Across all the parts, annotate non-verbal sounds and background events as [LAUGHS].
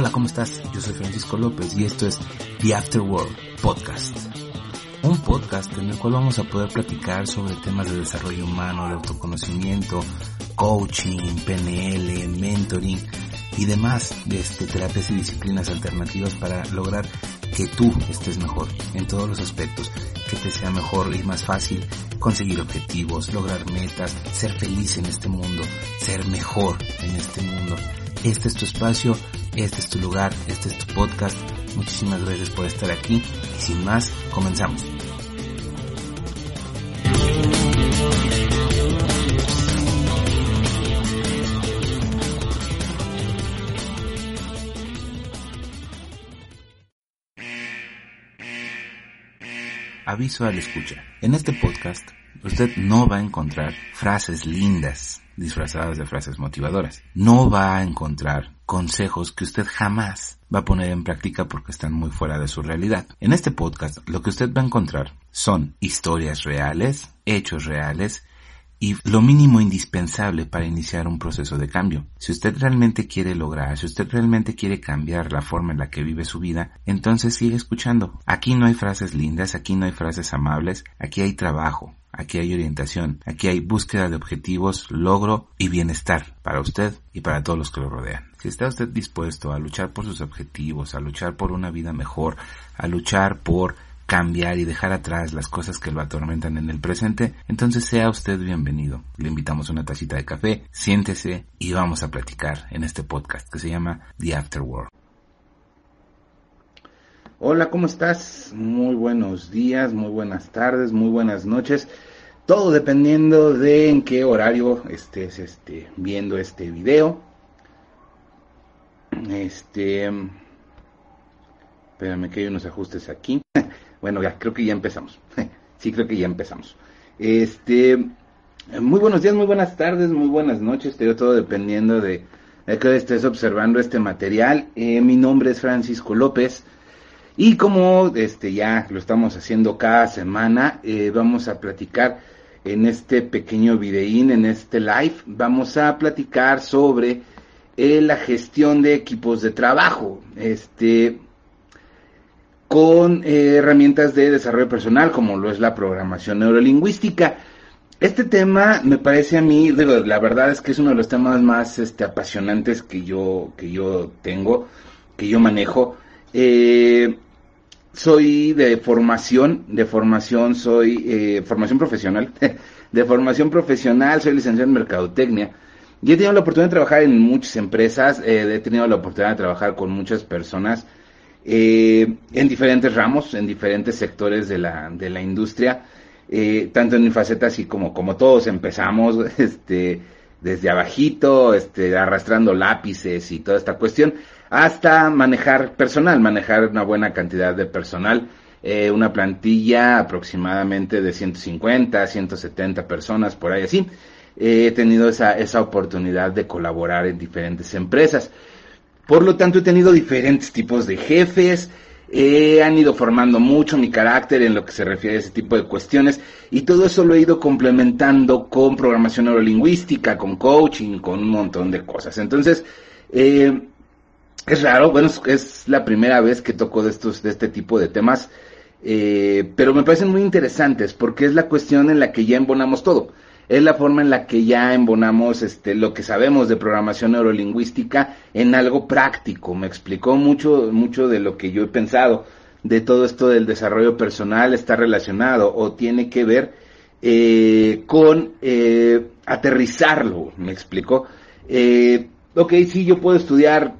Hola, ¿cómo estás? Yo soy Francisco López y esto es The Afterworld Podcast. Un podcast en el cual vamos a poder platicar sobre temas de desarrollo humano, de autoconocimiento, coaching, PNL, mentoring y demás de este, terapias y disciplinas alternativas para lograr que tú estés mejor en todos los aspectos, que te sea mejor y más fácil conseguir objetivos, lograr metas, ser feliz en este mundo, ser mejor en este mundo. Este es tu espacio, este es tu lugar, este es tu podcast. Muchísimas gracias por estar aquí y sin más, comenzamos. Aviso al escucha. En este podcast, usted no va a encontrar frases lindas disfrazadas de frases motivadoras. No va a encontrar consejos que usted jamás va a poner en práctica porque están muy fuera de su realidad. En este podcast, lo que usted va a encontrar son historias reales, hechos reales, y lo mínimo indispensable para iniciar un proceso de cambio. Si usted realmente quiere lograr, si usted realmente quiere cambiar la forma en la que vive su vida, entonces sigue escuchando. Aquí no hay frases lindas, aquí no hay frases amables, aquí hay trabajo, aquí hay orientación, aquí hay búsqueda de objetivos, logro y bienestar para usted y para todos los que lo rodean. Si está usted dispuesto a luchar por sus objetivos, a luchar por una vida mejor, a luchar por cambiar y dejar atrás las cosas que lo atormentan en el presente, entonces sea usted bienvenido. Le invitamos una tacita de café, siéntese y vamos a platicar en este podcast que se llama The Afterworld. Hola, ¿cómo estás? Muy buenos días, muy buenas tardes, muy buenas noches. Todo dependiendo de en qué horario estés este, viendo este video. Este, espérame que hay unos ajustes aquí. [LAUGHS] Bueno, ya creo que ya empezamos. [LAUGHS] sí, creo que ya empezamos. Este, muy buenos días, muy buenas tardes, muy buenas noches, todo dependiendo de, de que estés observando este material. Eh, mi nombre es Francisco López y como este ya lo estamos haciendo cada semana, eh, vamos a platicar en este pequeño videín, en este live, vamos a platicar sobre eh, la gestión de equipos de trabajo. Este, con eh, herramientas de desarrollo personal como lo es la programación neurolingüística. Este tema me parece a mí, la verdad es que es uno de los temas más este, apasionantes que yo, que yo tengo, que yo manejo. Soy de formación, de formación, soy eh, formación profesional, [LAUGHS] de formación profesional, soy licenciado en mercadotecnia. Y he tenido la oportunidad de trabajar en muchas empresas, he tenido la oportunidad de trabajar con muchas personas eh, en diferentes ramos, en diferentes sectores de la, de la industria, eh, tanto en mi faceta así como, como todos empezamos, [LAUGHS] este, desde abajito, este, arrastrando lápices y toda esta cuestión, hasta manejar personal, manejar una buena cantidad de personal, eh, una plantilla aproximadamente de 150, 170 personas, por ahí así. he tenido esa, esa oportunidad de colaborar en diferentes empresas. Por lo tanto, he tenido diferentes tipos de jefes, han ido formando mucho mi carácter en lo que se refiere a ese tipo de cuestiones y todo eso lo he ido complementando con programación neurolingüística, con coaching, con un montón de cosas. Entonces, eh, es raro, bueno, es, la primera vez que toco de estos, de este tipo de temas, eh, pero me parecen muy interesantes porque es la cuestión en la que ya embonamos todo es la forma en la que ya embonamos este, lo que sabemos de programación neurolingüística en algo práctico. Me explicó mucho, mucho de lo que yo he pensado de todo esto del desarrollo personal está relacionado o tiene que ver eh, con eh, aterrizarlo, me explicó. Eh, ok, sí, yo puedo estudiar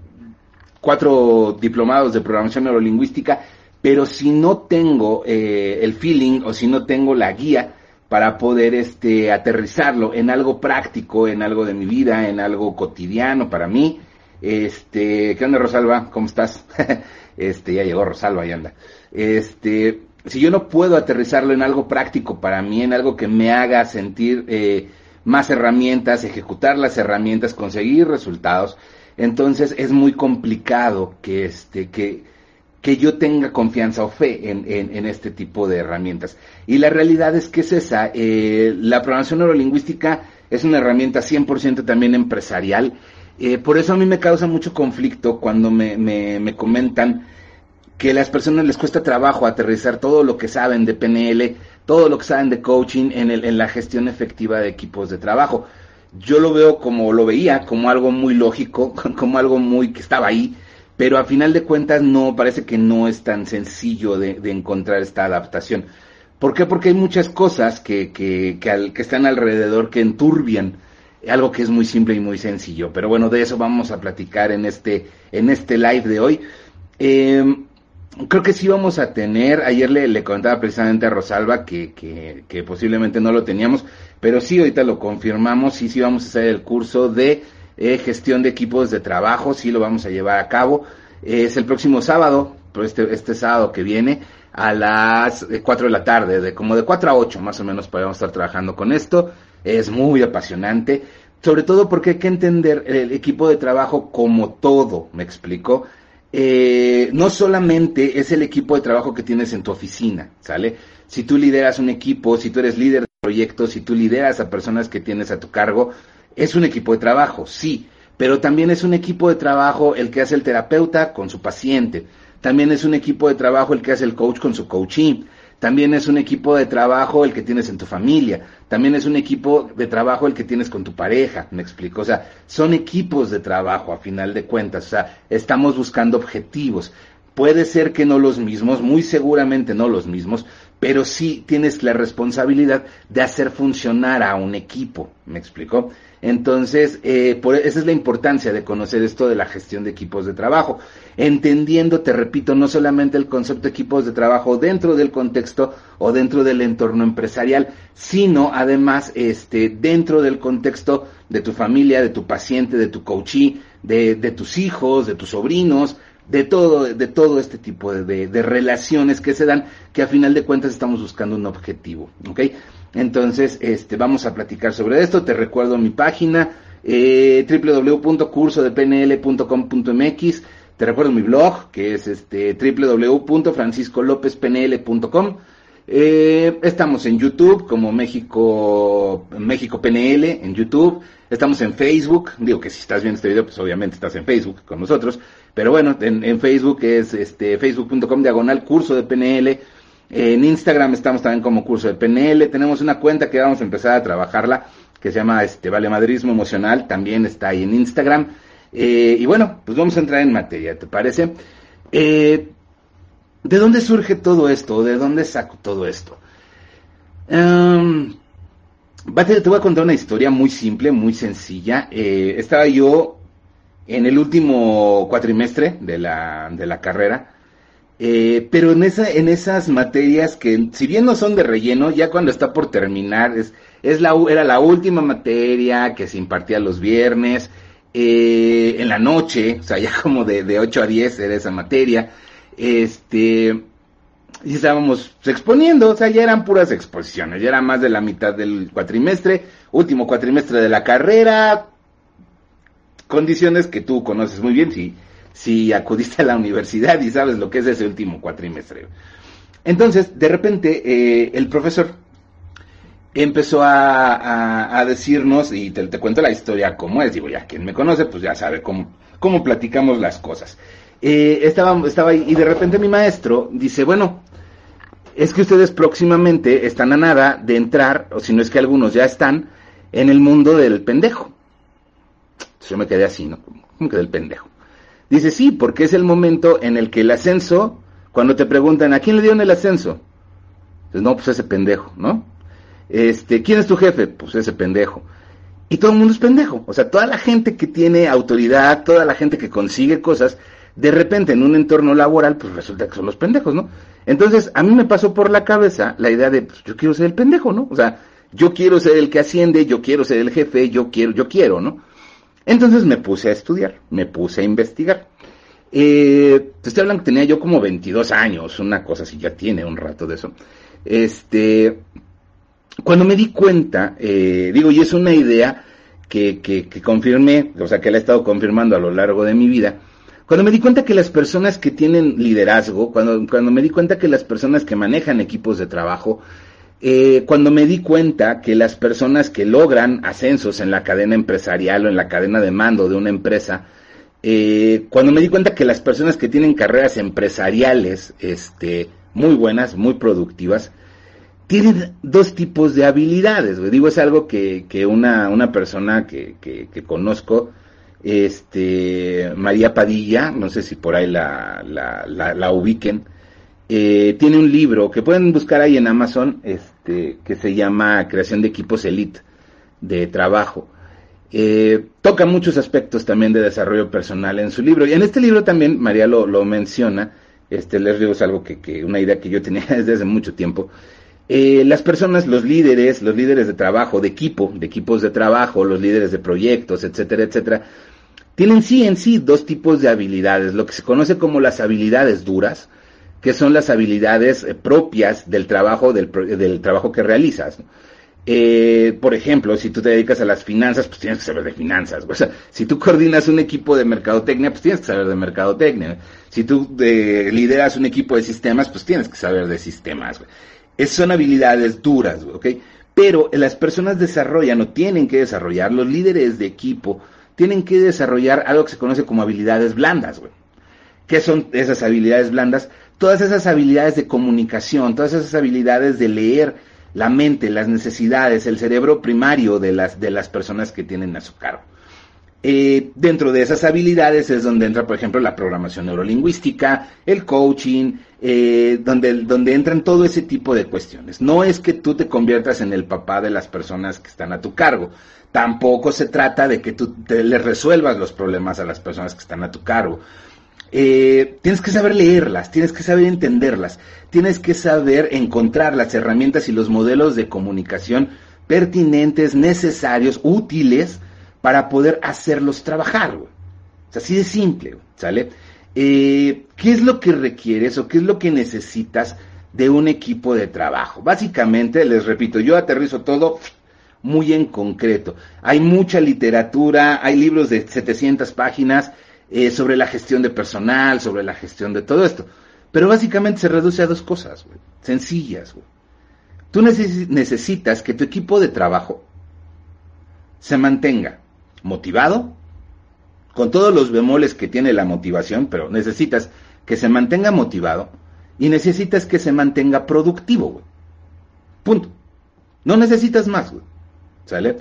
cuatro diplomados de programación neurolingüística, pero si no tengo eh, el feeling o si no tengo la guía, para poder este aterrizarlo en algo práctico, en algo de mi vida, en algo cotidiano para mí. Este, ¿qué onda Rosalba? ¿Cómo estás? [LAUGHS] este, ya llegó Rosalba y anda. Este, si yo no puedo aterrizarlo en algo práctico para mí, en algo que me haga sentir eh, más herramientas, ejecutar las herramientas, conseguir resultados, entonces es muy complicado que este, que, que yo tenga confianza o fe en, en, este tipo de herramientas. Y la realidad es que es esa. Eh, la programación neurolingüística es una herramienta 100% también empresarial. Eh, por eso a mí me causa mucho conflicto cuando me, me, comentan que a las personas les cuesta trabajo aterrizar todo lo que saben de PNL, todo lo que saben de coaching en, el, en la gestión efectiva de equipos de trabajo. Yo lo veo como lo veía, como algo muy lógico, [LAUGHS] como algo muy que estaba ahí, pero a final de cuentas no, parece que no es tan sencillo de, encontrar esta adaptación. ¿Por qué? Porque hay muchas cosas que, que, que, están alrededor que enturbian algo que es muy simple y muy sencillo. Pero bueno, de eso vamos a platicar en este, en este live de hoy. Eh, creo que sí vamos a tener, ayer le, le comentaba precisamente a Rosalba que, que, posiblemente no lo teníamos, pero sí ahorita lo confirmamos, sí, sí vamos a hacer el curso de eh, gestión de equipos de trabajo, sí lo vamos a llevar a cabo. es el próximo sábado, este, este sábado que viene, a las 4 de la tarde, de como de 4 a 8 más o menos podemos estar trabajando con esto es muy apasionante, sobre todo porque hay que entender el equipo de trabajo como todo, me explico. Eh, no solamente es el equipo de trabajo que tienes en tu oficina, ¿sale? Si tú lideras un equipo, si tú eres líder de proyectos, si tú lideras a personas que tienes a tu cargo, es un equipo de trabajo, sí, pero también es un equipo de trabajo el que hace el terapeuta con su paciente, también es un equipo de trabajo el que hace el coach con su coaching, también es un equipo de trabajo el que tienes en tu familia. También es un equipo de trabajo el que tienes con tu pareja. Me explico. O sea, son equipos de trabajo a final de cuentas. O sea, estamos buscando objetivos. Puede ser que no los mismos, muy seguramente no los mismos, pero sí tienes la responsabilidad de hacer funcionar a un equipo. ¿Me explico? Entonces, eh, por, esa es la importancia de conocer esto de la gestión de equipos de trabajo, entendiendo, te repito, no solamente el concepto de equipos de trabajo dentro del contexto o dentro del entorno empresarial, sino además este, dentro del contexto de tu familia, de tu paciente, de tu coachee, de, de tus hijos, de tus sobrinos, de todo, de todo este tipo de, de, relaciones que se dan, que a final de cuentas estamos buscando un objetivo, ¿ok? Entonces, este, vamos a platicar sobre esto. Te recuerdo mi página eh, www.cursodepnl.com.mx. Te recuerdo mi blog, que es este. Eh, estamos en YouTube como México, México PNL en YouTube. Estamos en Facebook. Digo que si estás viendo este video, pues obviamente estás en Facebook con nosotros. Pero bueno, en, Facebook es este, facebook.com diagonal curso de PNL. En Instagram estamos también como curso de PNL. Tenemos una cuenta que vamos a empezar a trabajarla que se llama este Valemadrismo Emocional. También está ahí en Instagram. Eh, y bueno, pues vamos a entrar en materia, ¿te parece? Eh, ¿De dónde surge todo esto? ¿De dónde saco todo esto? Um, te voy a contar una historia muy simple, muy sencilla. Eh, estaba yo en el último cuatrimestre de la, de la carrera eh, pero en, esa, en esas materias que, si bien no son de relleno, ya cuando está por terminar, es, es la, era la última materia que se impartía los viernes, eh, en la noche, o sea, ya como de, de 8 a 10 era esa materia, este, y estábamos exponiendo, o sea, ya eran puras exposiciones, ya era más de la mitad del cuatrimestre, último cuatrimestre de la carrera, condiciones que tú conoces muy bien, sí si acudiste a la [LAUGHS] universidad y sabes lo que es ese último cuatrimestre. Entonces, de repente, eh, el profesor empezó a, decirnos, y te, cuento la historia como es, digo, ya quien me conoce, pues ya sabe cómo, cómo platicamos las cosas. Eh, estaba, estaba ahí, y de repente mi maestro dice, bueno, es que ustedes próximamente están a nada de entrar, o si no es que algunos ya están, en el mundo del pendejo. Entonces yo me quedé así, ¿no? Como que del pendejo. Dice, sí, porque es el momento en el que el ascenso, cuando te preguntan, ¿a quién le dieron el ascenso? No, pues ese pendejo, ¿no? Este, ¿quién es tu jefe? Pues ese pendejo. Y todo el mundo es pendejo. O sea, toda la gente que tiene autoridad, toda la gente que consigue cosas, de repente en un entorno laboral, pues resulta que son los pendejos, ¿no? Entonces, a mí me pasó por la cabeza la idea de, pues yo quiero ser el pendejo, ¿no? O sea, yo quiero ser el que asciende, yo quiero ser el jefe, yo quiero, yo quiero, ¿no? Entonces me puse a estudiar, me puse a investigar. Eh, estoy hablando que tenía yo como 22 años, una cosa así, ya tiene un rato de eso. Este, cuando me di cuenta, eh, digo, y es una idea que, que, que confirmé, o sea, que la he estado confirmando a lo largo de mi vida, cuando me di cuenta que las personas que tienen liderazgo, cuando, cuando me di cuenta que las personas que manejan equipos de trabajo, eh, cuando me di cuenta que las personas que logran ascensos en la cadena empresarial o en la cadena de mando de una empresa, eh, cuando me di cuenta que las personas que tienen carreras empresariales este, muy buenas, muy productivas, tienen dos tipos de habilidades. Digo, es algo que, que una, una persona que, que, conozco, este, María Padilla, no sé si por ahí la, la, la, ubiquen, eh, tiene un libro que pueden buscar ahí en Amazon, este, que se llama Creación de Equipos Elite de Trabajo. Eh, toca muchos aspectos también de desarrollo personal en su libro. Y en este libro también María lo, lo menciona, este, les digo, es algo que, que, una idea que yo tenía [LAUGHS] desde hace mucho tiempo. Eh, las personas, los líderes, los líderes de trabajo, de equipo, de equipos de trabajo, los líderes de proyectos, etcétera, etcétera, tienen sí en sí dos tipos de habilidades, lo que se conoce como las habilidades duras, que son las habilidades eh, propias del trabajo, del, del trabajo que realizas. Eh, por ejemplo, si tú te dedicas a las finanzas, pues tienes que saber de finanzas. Si tú coordinas un equipo de mercadotecnia, pues tienes que saber de mercadotecnia. Si tú lideras un equipo de sistemas, pues tienes que saber de sistemas. Esas son habilidades duras, ¿ok? Pero las personas desarrollan o tienen que desarrollar, los líderes de equipo tienen que desarrollar algo que se conoce como habilidades blandas, güey. ¿Qué son esas habilidades blandas? Todas esas habilidades de comunicación, todas esas habilidades de leer la mente, las necesidades, el cerebro primario de las, de las personas que tienen a su cargo. Eh, dentro de esas habilidades es donde entra, por ejemplo, la programación neurolingüística, el coaching, eh, donde, donde entran todo ese tipo de cuestiones. No es que tú te conviertas en el papá de las personas que están a tu cargo. Tampoco se trata de que tú te, les resuelvas los problemas a las personas que están a tu cargo. Eh, tienes que saber leerlas, tienes que saber entenderlas, tienes que saber encontrar las herramientas y los modelos de comunicación pertinentes, necesarios, útiles para poder hacerlos trabajar. Es así de simple, ¿sale? Eh, ¿Qué es lo que requieres o qué es lo que necesitas de un equipo de trabajo? Básicamente, les repito, yo aterrizo todo muy en concreto. Hay mucha literatura, hay libros de 700 páginas eh, sobre la gestión de personal, sobre la gestión de todo esto. Pero básicamente se reduce a dos cosas, güey, sencillas. Güey. Tú necesitas que tu equipo de trabajo se mantenga motivado, con todos los bemoles que tiene la motivación, pero necesitas que se mantenga motivado y necesitas que se mantenga productivo, güey. Punto. No necesitas más, güey. ¿Sale?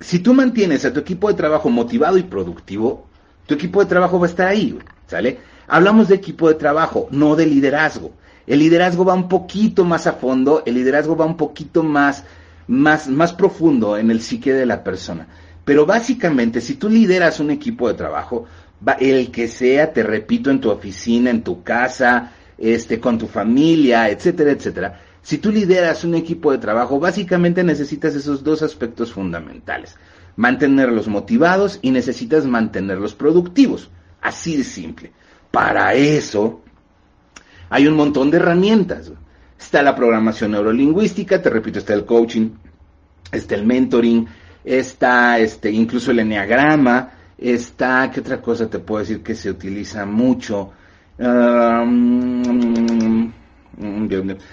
Si tú mantienes a tu equipo de trabajo motivado y productivo, tu equipo de trabajo va a estar ahí, ¿sale? Hablamos de equipo de trabajo, no de liderazgo. El liderazgo va un poquito más a fondo, el liderazgo va un poquito más, más, más profundo en el psique de la persona. Pero básicamente, si tú lideras un equipo de trabajo, va, el que sea, te repito, en tu oficina, en tu casa, este, con tu familia, etcétera, etcétera. Si tú lideras un equipo de trabajo, básicamente necesitas esos dos aspectos fundamentales mantenerlos motivados y necesitas mantenerlos productivos. Así de simple. Para eso hay un montón de herramientas. Está la programación neurolingüística, te repito, está el coaching, está el mentoring, está este, incluso el enneagrama, está, ¿qué otra cosa te puedo decir que se utiliza mucho?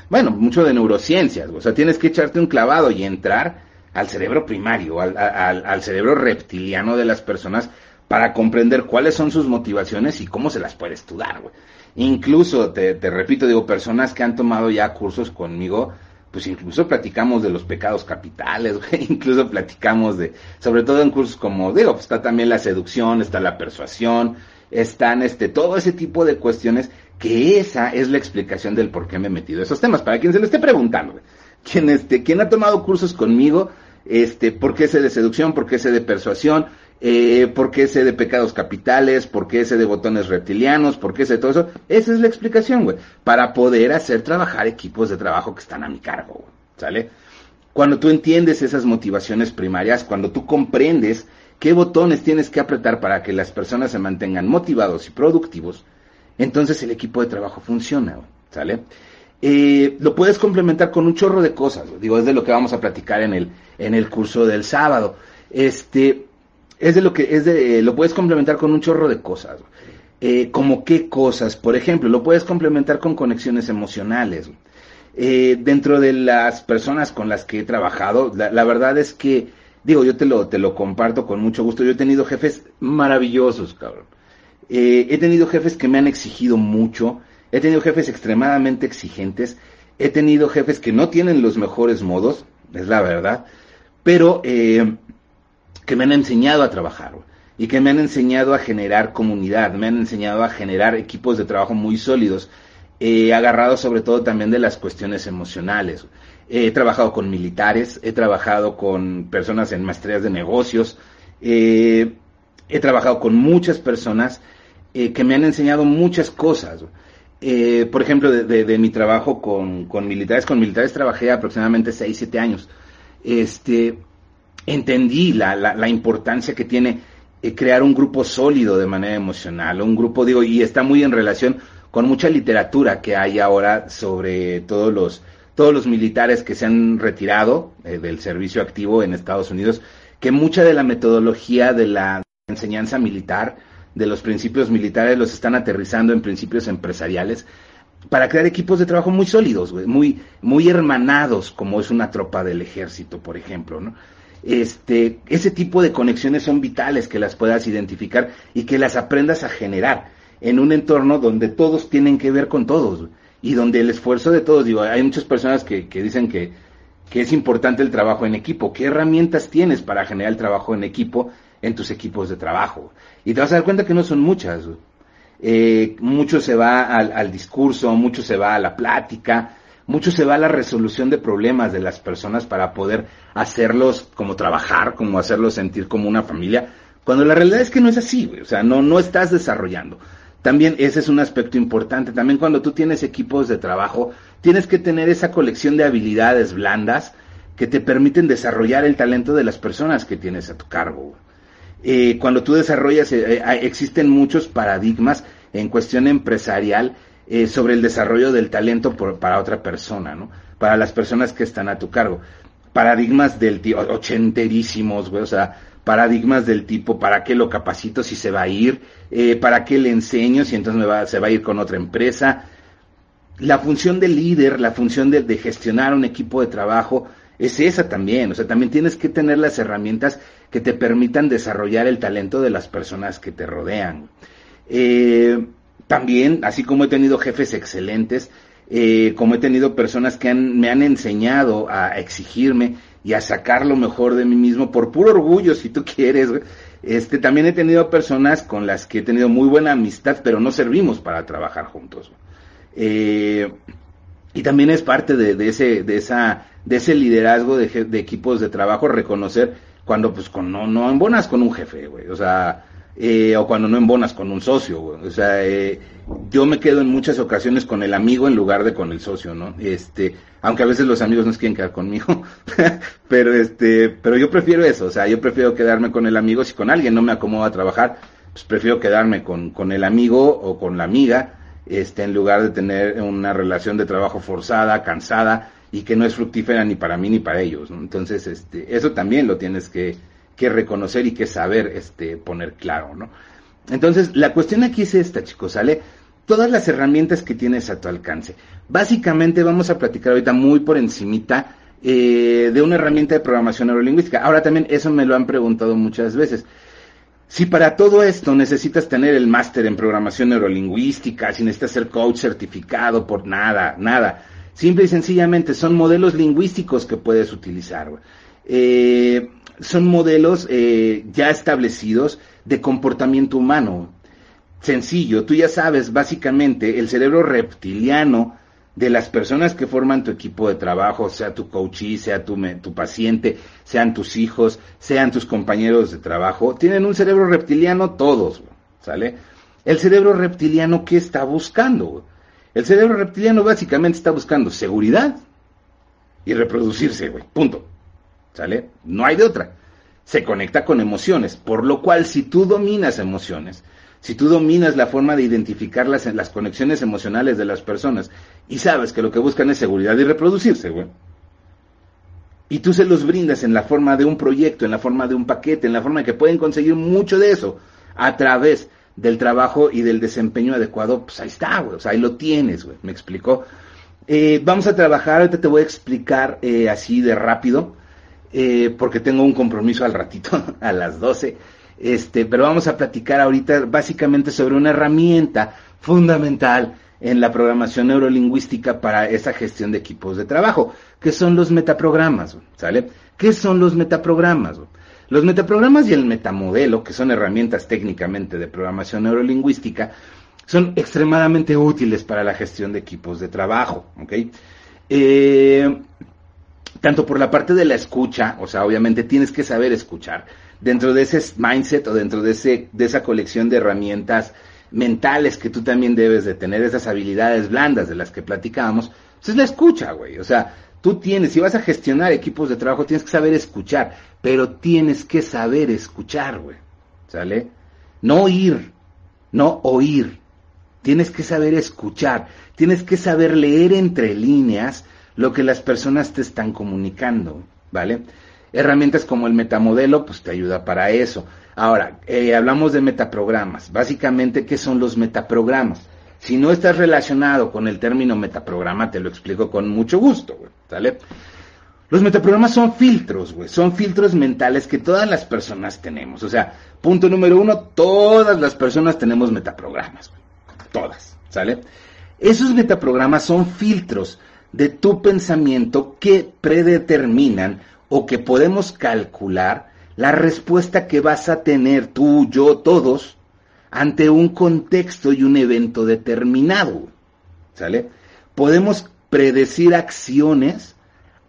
bueno, mucho de neurociencias, o sea, tienes que echarte un clavado y entrar al cerebro primario, al, al, cerebro reptiliano de las personas para comprender cuáles son sus motivaciones y cómo se las puede estudiar, güey. Incluso, te, te, repito, digo, personas que han tomado ya cursos conmigo, pues incluso platicamos de los pecados capitales, [LAUGHS] güey, incluso platicamos de, sobre todo en cursos como, digo, pues está también la seducción, está la persuasión, están este, todo ese tipo de cuestiones, que esa es la explicación del por qué me he metido esos temas, para quien se lo esté preguntando, güey. Quien, este, quien ha tomado cursos conmigo, este, por qué ese de seducción, por qué ese de persuasión, eh, por qué ese de pecados capitales, por qué ese de botones reptilianos, por qué ese de todo eso. Esa es la explicación, güey, para poder hacer trabajar equipos de trabajo que están a mi cargo, güey, ¿sale? Cuando tú entiendes esas motivaciones primarias, cuando tú comprendes qué botones tienes que apretar para que las personas se mantengan motivados y productivos, entonces el equipo de trabajo funciona, güey, ¿sale? Eh, lo puedes complementar con un chorro de cosas, digo, es de lo que vamos a platicar en el, en el curso del sábado. Este, es de lo que, es de, lo puedes complementar con un chorro de cosas. Eh, como qué cosas, por ejemplo, lo puedes complementar con conexiones emocionales. Eh, dentro de las personas con las que he trabajado, la, verdad es que, digo, yo te lo, te lo comparto con mucho gusto. Yo he tenido jefes maravillosos, cabrón. Eh, he tenido jefes que me han exigido mucho. He tenido jefes extremadamente exigentes. He tenido jefes que no tienen los mejores modos, es la verdad, pero eh, que me han enseñado a trabajar y que me han enseñado a generar comunidad, me han enseñado a generar equipos de trabajo muy sólidos, he agarrado sobre todo también de las cuestiones emocionales. He trabajado con militares, he trabajado con personas en maestrías de negocios, eh, he trabajado con muchas personas eh, que me han enseñado muchas cosas. Eh, por ejemplo, de, mi trabajo con, militares, con militares trabajé aproximadamente 6, 7 años. Este, entendí la, la, importancia que tiene eh, crear un grupo sólido de manera emocional, un grupo, digo, y está muy en relación con mucha literatura que hay ahora sobre todos los, todos los militares que se han retirado eh, del servicio activo en Estados Unidos, que mucha de la metodología de la enseñanza militar, de los principios militares, los están aterrizando en principios empresariales para crear equipos de trabajo muy sólidos, muy, muy hermanados, como es una tropa del ejército, por ejemplo, ¿no? Este, ese tipo de conexiones son vitales que las puedas identificar y que las aprendas a generar en un entorno donde todos tienen que ver con todos y donde el esfuerzo de todos, digo, hay muchas personas que, que dicen que, que es importante el trabajo en equipo. ¿Qué herramientas tienes para generar el trabajo en equipo en tus equipos de trabajo? Y te vas a dar cuenta que no son muchas. Eh, mucho se va al, discurso, mucho se va a la plática, mucho se va a la resolución de problemas de las personas para poder hacerlos como trabajar, como hacerlos sentir como una familia, cuando la realidad es que no es así, o sea, no, no estás desarrollando. También ese es un aspecto importante. También cuando tú tienes equipos de trabajo, tienes que tener esa colección de habilidades blandas que te permiten desarrollar el talento de las personas que tienes a tu cargo. Eh, cuando tú desarrollas, eh, eh, existen muchos paradigmas en cuestión empresarial eh, sobre el desarrollo del talento para otra persona, ¿no? Para las personas que están a tu cargo. Paradigmas del tipo, ochenterísimos, güey, o sea, paradigmas del tipo, ¿para qué lo capacito si se va a ir? ¿Para qué le enseño si entonces me va, se va a ir con otra empresa? La función del líder, la función de, de gestionar un equipo de trabajo, es esa también. O sea, también tienes que tener las herramientas que te permitan desarrollar el talento de las personas que te rodean. Eh, también, así como he tenido jefes excelentes, eh, como he tenido personas que me han enseñado a exigirme y a sacar lo mejor de mí mismo por puro orgullo, si tú [LAUGHS] quieres. Este, también he tenido personas con las que he tenido muy buena amistad, pero no servimos para trabajar juntos. Eh, y también es parte de, ese, de, esa, de ese liderazgo de, de, equipos de trabajo reconocer cuando pues con, no, no embonas con un jefe, güey. O sea, eh, o cuando no embonas con un socio. O sea, eh, yo me quedo en muchas ocasiones con el amigo en lugar de con el socio, ¿no? Este, aunque a veces los amigos no quieren quedar conmigo, [LAUGHS] pero este, pero yo prefiero eso, o sea, yo prefiero quedarme con el amigo si con alguien no me acomodo a trabajar, pues prefiero quedarme con, con el amigo o con la amiga, este, en lugar de tener una relación de trabajo forzada, cansada y que no es fructífera ni para mí ni para ellos, ¿no? Entonces, este, eso también lo tienes que, que reconocer y que saber este, poner claro, ¿no? Entonces, la cuestión aquí es esta, chicos, ¿sale? Todas las herramientas que tienes a tu alcance. Básicamente vamos a platicar ahorita muy por encimita eh, de una herramienta de programación neurolingüística. Ahora también eso me lo han preguntado muchas veces. Si para todo esto necesitas tener el máster en programación neurolingüística, si necesitas ser coach certificado por nada, nada. Simple y sencillamente son modelos lingüísticos que puedes utilizar. Eh, son modelos eh, ya establecidos de comportamiento humano. Sencillo, tú ya sabes, básicamente, el cerebro reptiliano de las personas que forman tu equipo de trabajo, sea tu coachee, sea tu, tu paciente, sean tus hijos, sean tus compañeros de trabajo, tienen un cerebro reptiliano todos, ¿sale? El cerebro reptiliano, ¿qué está buscando? El cerebro reptiliano básicamente está buscando seguridad y reproducirse, güey, punto. ¿Sale? No hay de otra. Se conecta con emociones, por lo cual si tú dominas emociones, si tú dominas la forma de identificar las, las conexiones emocionales de las personas y sabes que lo que buscan es seguridad y reproducirse, güey, y tú se los brindas en la forma de un proyecto, en la forma de un paquete, en la forma de que pueden conseguir mucho de eso a través del trabajo y del desempeño adecuado, pues ahí está, güey, o sea, ahí lo tienes, güey, me explicó. Eh, vamos a trabajar, ahorita te voy a explicar eh, así de rápido, eh, porque tengo un compromiso al ratito, [LAUGHS] a las 12, este, pero vamos a platicar ahorita básicamente sobre una herramienta fundamental en la programación neurolingüística para esa gestión de equipos de trabajo, que son los metaprogramas, ¿sale? ¿Qué son los metaprogramas? Los metaprogramas y el metamodelo, que son herramientas técnicamente de programación neurolingüística, son extremadamente útiles para la gestión de equipos de trabajo, ¿ok? Eh, tanto por la parte de la escucha, o sea, obviamente tienes que saber escuchar, dentro de ese mindset o dentro de, ese, de esa colección de herramientas mentales que tú también debes de tener, esas habilidades blandas de las que platicábamos, pues es la escucha, güey. O sea, tú tienes, si vas a gestionar equipos de trabajo, tienes que saber escuchar, pero tienes que saber escuchar, güey. ¿Sale? No oír, no oír. Tienes que saber escuchar, tienes que saber leer entre líneas lo que las personas te están comunicando, ¿vale? Herramientas como el metamodelo, pues te ayuda para eso. Ahora, eh, hablamos de metaprogramas. Básicamente, ¿qué son los metaprogramas? Si no estás relacionado con el término metaprograma, te lo explico con mucho gusto, güey, ¿sale? Los metaprogramas son filtros, güey, son filtros mentales que todas las personas tenemos. O sea, punto número uno, todas las personas tenemos metaprogramas, güey. Todas, ¿sale? Esos metaprogramas son filtros de tu pensamiento que predeterminan o que podemos calcular la respuesta que vas a tener tú, yo, todos, ante un contexto y un evento determinado. ¿Sale? Podemos predecir acciones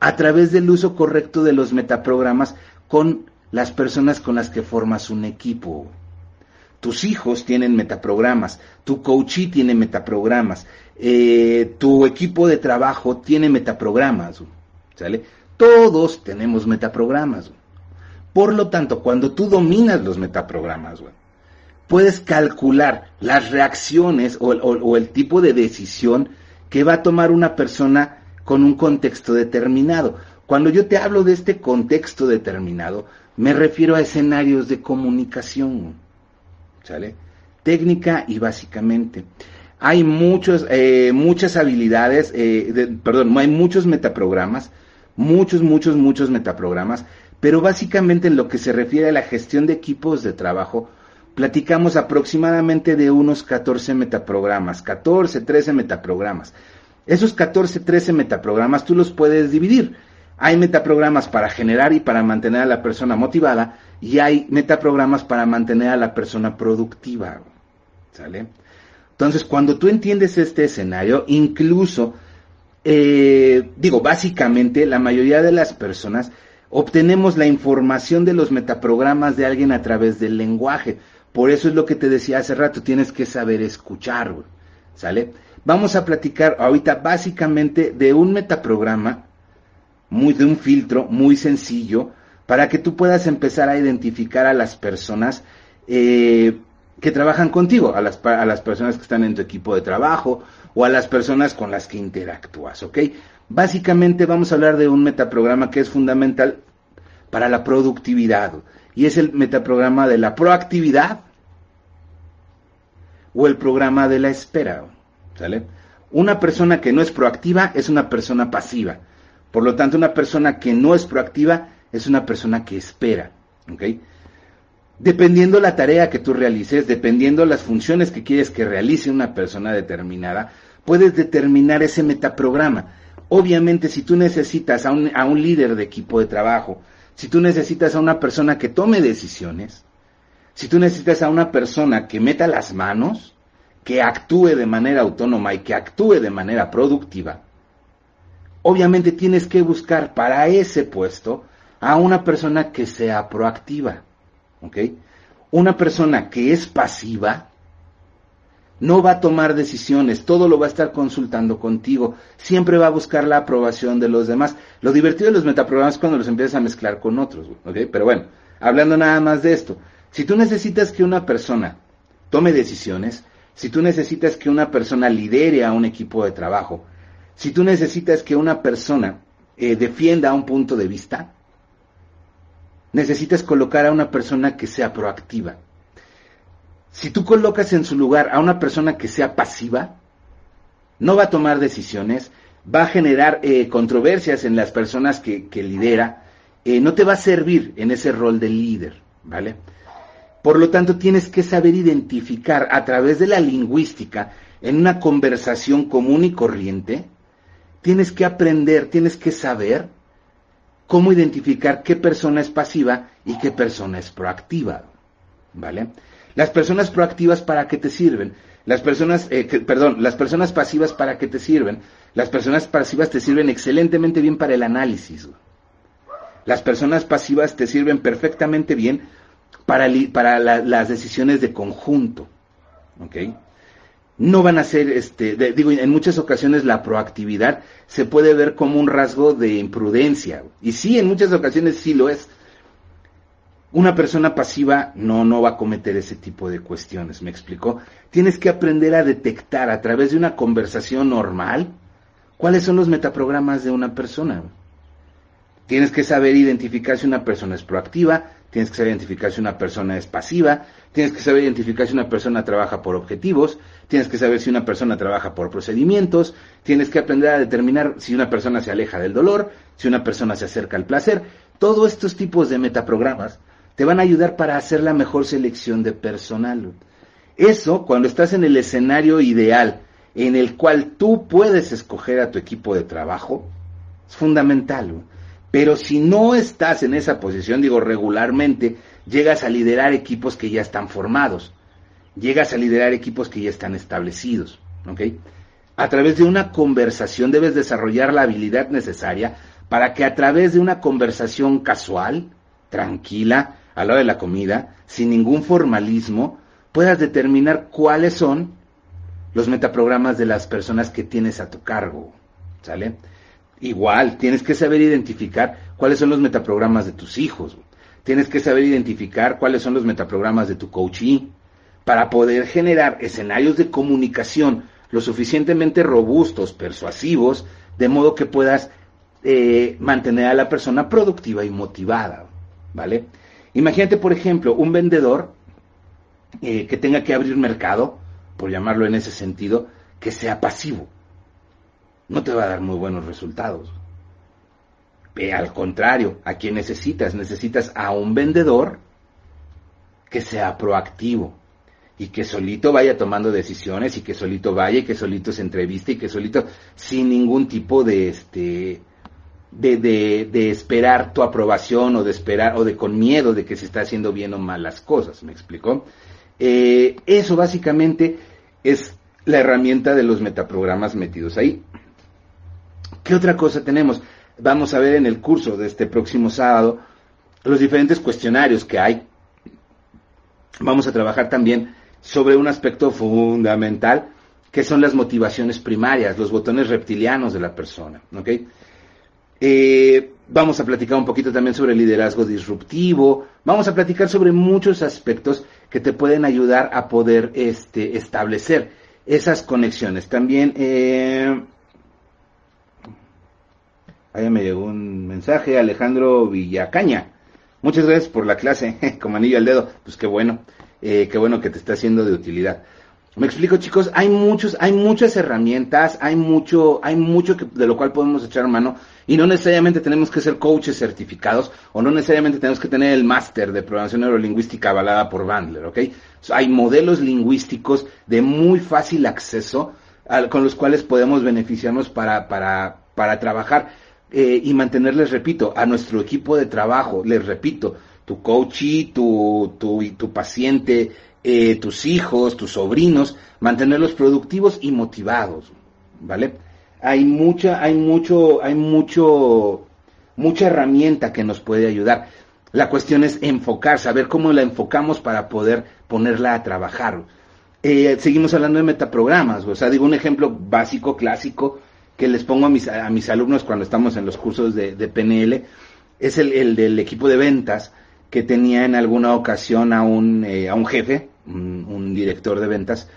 a través del uso correcto de los metaprogramas con las personas con las que formas un equipo. Tus hijos tienen metaprogramas, tu coachee tiene metaprogramas, eh, tu equipo de trabajo tiene metaprogramas. ¿Sale? Todos tenemos metaprogramas. Por lo tanto, cuando tú dominas los metaprogramas, puedes calcular las reacciones o, el tipo de decisión que va a tomar una persona con un contexto determinado. Cuando yo te hablo de este contexto determinado, me refiero a escenarios de comunicación. ¿Sale? Técnica y básicamente. Hay muchos, eh, muchas habilidades, eh, perdón, hay muchos metaprogramas, muchos, muchos, muchos metaprogramas pero básicamente en lo que se refiere a la gestión de equipos de trabajo, platicamos aproximadamente de unos 14 metaprogramas, 14, 13 metaprogramas. Esos 14, 13 metaprogramas tú los puedes dividir. Hay metaprogramas para generar y para mantener a la persona motivada y hay metaprogramas para mantener a la persona productiva. ¿Sale? Entonces, cuando tú entiendes este escenario, incluso, eh, digo, básicamente la mayoría de las personas obtenemos la información de los metaprogramas de alguien a través del lenguaje. Por eso es lo que te decía hace rato, tienes que saber escuchar, ¿sale? Vamos a platicar ahorita básicamente de un metaprograma, muy, de un filtro muy sencillo, para que tú puedas empezar a identificar a las personas eh, que trabajan contigo, a las, a las personas que están en tu equipo de trabajo o a las personas con las que interactúas, ¿ok? Básicamente vamos a hablar de un metaprograma que es fundamental para la productividad y es el metaprograma de la proactividad o el programa de la espera. ¿Sale? Una persona que no es proactiva es una persona pasiva. Por lo tanto, una persona que no es proactiva es una persona que espera. ¿ok? Dependiendo la tarea que tú realices, dependiendo las funciones que quieres que realice una persona determinada, puedes determinar ese metaprograma. Obviamente, si tú necesitas a un, a un líder de equipo de trabajo, si tú necesitas a una persona que tome decisiones, si tú necesitas a una persona que meta las manos, que actúe de manera autónoma y que actúe de manera productiva, obviamente tienes que buscar para ese puesto a una persona que sea proactiva. ¿Ok? Una persona que es pasiva no va a tomar decisiones, todo lo va a estar consultando contigo, siempre va a buscar la aprobación de los demás. Lo divertido de los metaprogramas es cuando los empiezas a mezclar con otros, ¿ok? Pero bueno, hablando nada más de esto, si tú necesitas que una persona tome decisiones, si tú necesitas que una persona lidere a un equipo de trabajo, si tú necesitas que una persona eh, defienda un punto de vista, necesitas colocar a una persona que sea proactiva si tú colocas en su lugar a una persona que sea pasiva, no va a tomar decisiones, va a generar eh, controversias en las personas que, lidera, eh, no te va a servir en ese rol de líder, ¿vale? Por lo tanto, tienes que saber identificar a través de la lingüística, en una conversación común y corriente, tienes que aprender, tienes que saber cómo identificar qué persona es pasiva y qué persona es proactiva, ¿vale? Las personas proactivas para qué te sirven, las personas, eh, perdón, las personas pasivas para qué te sirven, las personas pasivas te sirven excelentemente bien para el análisis. Las personas pasivas te sirven perfectamente bien para, las decisiones de conjunto. ¿Ok? No van a ser, este, digo, en muchas ocasiones la proactividad se puede ver como un rasgo de imprudencia. Y sí, en muchas ocasiones sí lo es. Una persona pasiva no, no va a cometer ese tipo de cuestiones, ¿me explicó? Tienes que aprender a detectar a través de una conversación normal, ¿Cuáles son los metaprogramas de una persona? Tienes que saber identificar si una persona es proactiva, tienes que saber identificar si una persona es pasiva, tienes que saber identificar si una persona trabaja por objetivos, tienes que saber si una persona trabaja por procedimientos, tienes que aprender a determinar si una persona se aleja del dolor, si una persona se acerca al placer. Todos estos tipos de metaprogramas te van a ayudar para hacer la mejor selección de personal. Eso, cuando estás en el escenario ideal, en el cual tú puedes escoger a tu equipo de trabajo, es fundamental. Pero si no estás en esa posición, digo, regularmente llegas a liderar equipos que ya están formados, llegas a liderar equipos que ya están establecidos. A través de una conversación debes desarrollar la habilidad necesaria para que a través de una conversación casual, tranquila, a la hora de la comida, sin ningún formalismo, puedas determinar cuáles son los metaprogramas de las personas que tienes a tu cargo, ¿sale? Igual, tienes que saber identificar cuáles son los metaprogramas de tus hijos, tienes que saber identificar cuáles son los metaprogramas de tu coachee, para poder generar escenarios de comunicación lo suficientemente robustos, persuasivos, de modo que puedas eh, mantener a la persona productiva y motivada, ¿vale? Imagínate, por ejemplo, un vendedor eh, que tenga que abrir mercado, por llamarlo en ese sentido, que sea pasivo. No te va a dar muy buenos resultados. al contrario, a quien necesitas, necesitas a un vendedor que sea proactivo y que solito vaya tomando decisiones y que solito vaya y que solito se entreviste y que solito sin ningún tipo de este de, de, esperar tu aprobación o de esperar o de con miedo de que se está haciendo bien o mal las cosas, ¿me explicó? Eh, eso básicamente es la herramienta de los metaprogramas metidos ahí. ¿Qué otra cosa tenemos? Vamos a ver en el curso de este próximo sábado los diferentes cuestionarios que hay. Vamos a trabajar también sobre un aspecto fundamental que son las motivaciones primarias, los botones reptilianos de la persona. Eh, vamos a platicar un poquito también sobre liderazgo disruptivo, vamos a platicar sobre muchos aspectos que te pueden ayudar a poder este, establecer esas conexiones. También, eh, ahí me llegó un mensaje, Alejandro Villacaña. Muchas gracias por la clase, [LAUGHS] como anillo al dedo. Pues qué bueno, eh, qué bueno que te está haciendo de utilidad. Me explico, chicos, hay muchos, hay muchas herramientas, hay mucho, hay mucho de lo cual podemos echar mano y no necesariamente tenemos que ser coaches certificados o no necesariamente tenemos que tener el máster de programación neurolingüística avalada por Bandler, ¿ok? hay modelos lingüísticos de muy fácil acceso con los cuales podemos beneficiarnos para, para, para trabajar eh, y mantenerles, repito, a nuestro equipo de trabajo, les repito, tu coachee, tu, tu, tu paciente, eh, tus hijos, tus sobrinos, mantenerlos productivos y motivados, ¿vale? Hay mucha, hay mucho, hay mucho, mucha herramienta que nos puede ayudar. La cuestión es enfocar, saber cómo la enfocamos para poder ponerla a trabajar. Eh, seguimos hablando de metaprogramas, o sea, digo un ejemplo básico, clásico, que les pongo a mis, a mis alumnos cuando estamos en los cursos de, PNL, es el, el, del equipo de ventas que tenía en alguna ocasión a un, eh, a un jefe, un, director de ventas,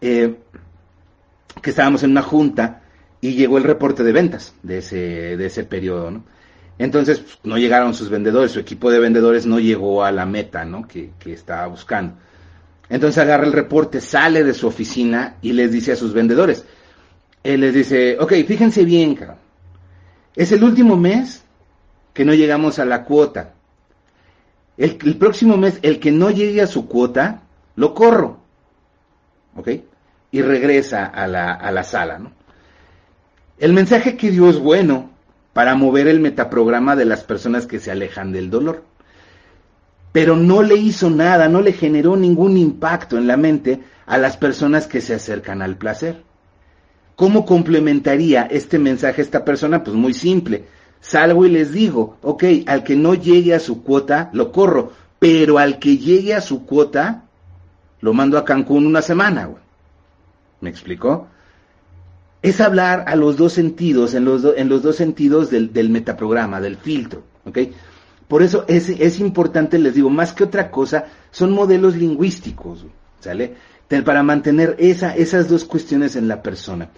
eh, que estábamos en una junta y llegó el reporte de ventas de ese, de ese periodo. Entonces, pues, no llegaron sus vendedores, su equipo de vendedores no llegó a la meta, ¿no? Que, que estaba buscando. Entonces agarra el reporte, sale de su oficina y les dice a sus vendedores, él les dice, ok, fíjense bien, cabrón. Es el último mes que no llegamos a la cuota. El, próximo mes, el que no llegue a su cuota, lo corro. ¿Ok? Y regresa a la, a la sala, ¿no? El mensaje que dio es bueno para mover el metaprograma de las personas que se alejan del dolor. Pero no le hizo nada, no le generó ningún impacto en la mente a las personas que se acercan al placer. ¿Cómo complementaría este mensaje a esta persona? Pues muy simple. Salgo y les digo, ok, al que no llegue a su cuota, lo corro, pero al que llegue a su cuota, lo mando a Cancún una semana, güey. ¿Me explicó? Es hablar a los dos sentidos, en los, en los dos sentidos del, del, metaprograma, del filtro, ¿ok? Por eso es, es, importante, les digo, más que otra cosa, son modelos lingüísticos, ¿sale? Para mantener esa, esas dos cuestiones en la persona.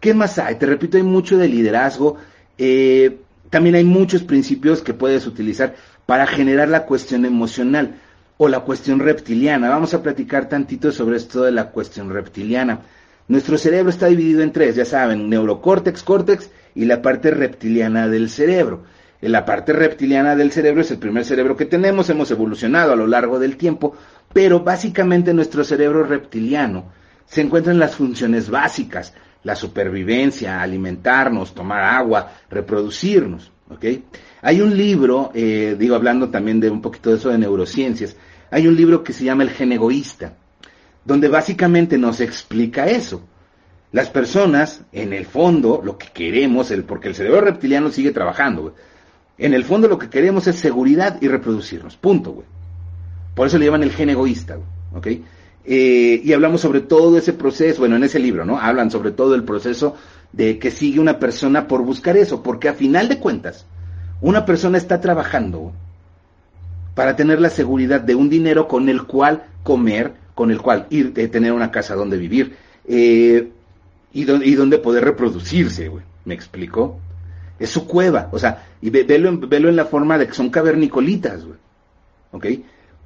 ¿Qué más hay? Te repito, hay mucho de liderazgo, eh, también hay muchos principios que puedes utilizar para generar la cuestión emocional o la cuestión reptiliana. Vamos a platicar tantito sobre esto de la cuestión reptiliana. Nuestro cerebro está dividido en tres, ya saben, neurocórtex, córtex y la parte reptiliana del cerebro. La parte reptiliana del cerebro es el primer cerebro que tenemos, hemos evolucionado a lo largo del tiempo, pero básicamente nuestro cerebro reptiliano se encuentra en las funciones básicas, la supervivencia, alimentarnos, tomar agua, reproducirnos. ¿ok? Hay un libro, eh, digo, hablando también de un poquito de eso de neurociencias, hay un libro que se llama El gen egoísta, donde básicamente nos explica eso. Las personas, en el fondo, lo que queremos, el, porque el cerebro reptiliano sigue trabajando, en el fondo lo que queremos es seguridad y reproducirnos, punto, güey. Por eso le llaman el gen egoísta, güey, ¿ok? Eh, y hablamos sobre todo ese proceso, bueno, en ese libro, ¿no? Hablan sobre todo el proceso de que sigue una persona por buscar eso, porque a final de cuentas, una persona está trabajando para tener la seguridad de un dinero con el cual comer, con el cual ir, eh, tener una casa donde vivir eh, y, donde poder reproducirse, güey. ¿Me explico? Es su cueva, o sea, y velo, en, velo en la forma de que son cavernicolitas, güey. ¿Ok?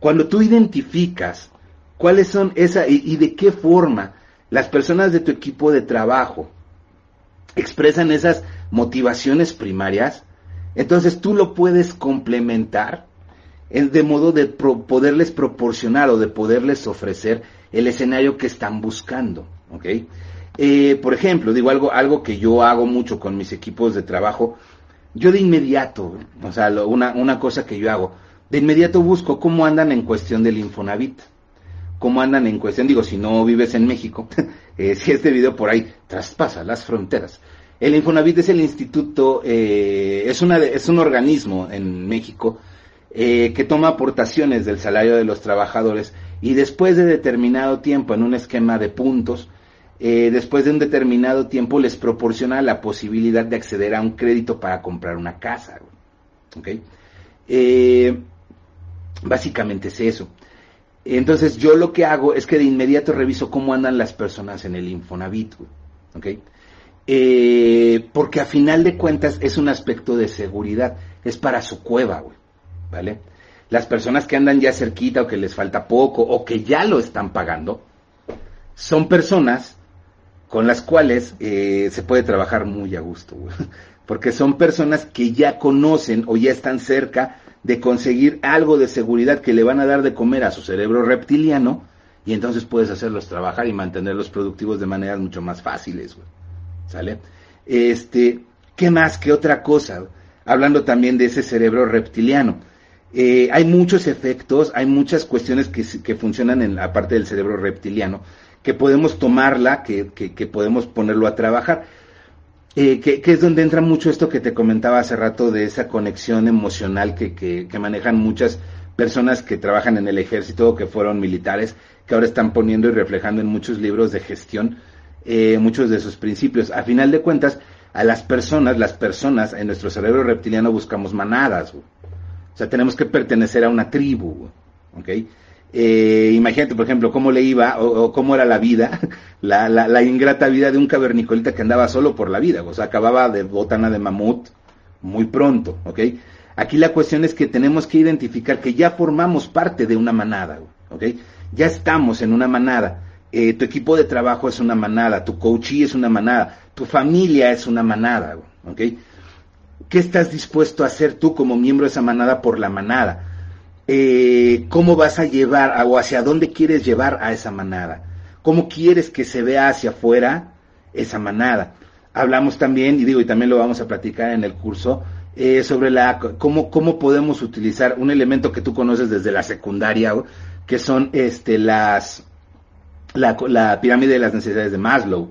Cuando tú identificas cuáles son esa y, de qué forma las personas de tu equipo de trabajo expresan esas motivaciones primarias, entonces tú lo puedes complementar de modo de poderles proporcionar o de poderles ofrecer el escenario que están buscando, ¿ok? Eh, por ejemplo, digo algo, algo que yo hago mucho con mis equipos de trabajo, yo de inmediato, o sea, una, una cosa que yo hago, de inmediato busco cómo andan en cuestión del Infonavit cómo andan en cuestión. Digo, si no vives en México, [LAUGHS] eh, si este video por ahí traspasa las fronteras. El Infonavit es el instituto, eh, es, una, es un organismo en México eh, que toma aportaciones del salario de los trabajadores y después de determinado tiempo, en un esquema de puntos, después de un determinado tiempo les proporciona la posibilidad de acceder a un crédito para comprar una casa. ¿Ok? básicamente es eso. Entonces yo lo que hago es que de inmediato reviso cómo andan las personas en el Infonavit, ¿ok? Eh, porque a final de cuentas es un aspecto de seguridad, es para su cueva, güey, ¿vale? Las personas que andan ya cerquita o que les falta poco o que ya lo están pagando, son personas con las cuales eh, se puede trabajar muy a gusto, güey. [LAUGHS] porque son personas que ya conocen o ya están cerca de conseguir algo de seguridad que le van a dar de comer a su cerebro reptiliano y entonces puedes hacerlos trabajar y mantenerlos productivos de maneras mucho más fáciles, ¿Sale? Este, ¿qué más? ¿Qué otra cosa? Hablando también de ese cerebro reptiliano. Eh, hay muchos efectos, hay muchas cuestiones que, que, funcionan en la parte del cerebro reptiliano, que podemos tomarla, que, que, que podemos ponerlo a trabajar. Eh, que, es donde entra mucho esto que te comentaba hace rato de esa conexión emocional que, manejan muchas personas que trabajan en el ejército, que fueron militares, que ahora están poniendo y reflejando en muchos libros de gestión eh, muchos de sus principios. A final de cuentas, a las personas, las personas en nuestro cerebro reptiliano buscamos manadas, o sea, tenemos que pertenecer a una tribu, ¿ok? Eh, imagínate, por ejemplo, cómo le iba o, cómo era la vida, [LAUGHS] la, la, ingrata vida de un cavernicolita que andaba solo por la vida, o sea, acababa de botana de mamut muy pronto, ¿ok? Aquí la cuestión es que tenemos que identificar que ya formamos parte de una manada, ¿ok? Ya estamos en una manada. eh, tu equipo de trabajo es una manada, tu coachee es una manada, tu familia es una manada, ¿ok? ¿Qué estás dispuesto a hacer tú como miembro de esa manada por la manada? Eh, ¿Cómo vas a llevar o hacia dónde quieres llevar a esa manada? ¿Cómo quieres que se vea hacia afuera esa manada? Hablamos también, y digo, y también lo vamos a platicar en el curso, eh, sobre la cómo, cómo podemos utilizar un elemento que tú conoces desde la secundaria, que son este las la, la pirámide de las necesidades de Maslow.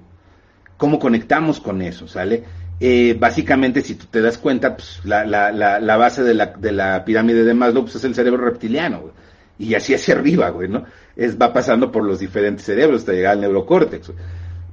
¿Cómo conectamos con eso? ¿Sale? Eh, básicamente, si tú te das cuenta, pues, la, la, la, base de la, de la pirámide de Maslow pues, es el cerebro reptiliano, y así hacia arriba, güey, ¿no? Es, va pasando por los diferentes cerebros hasta llegar al neurocórtex.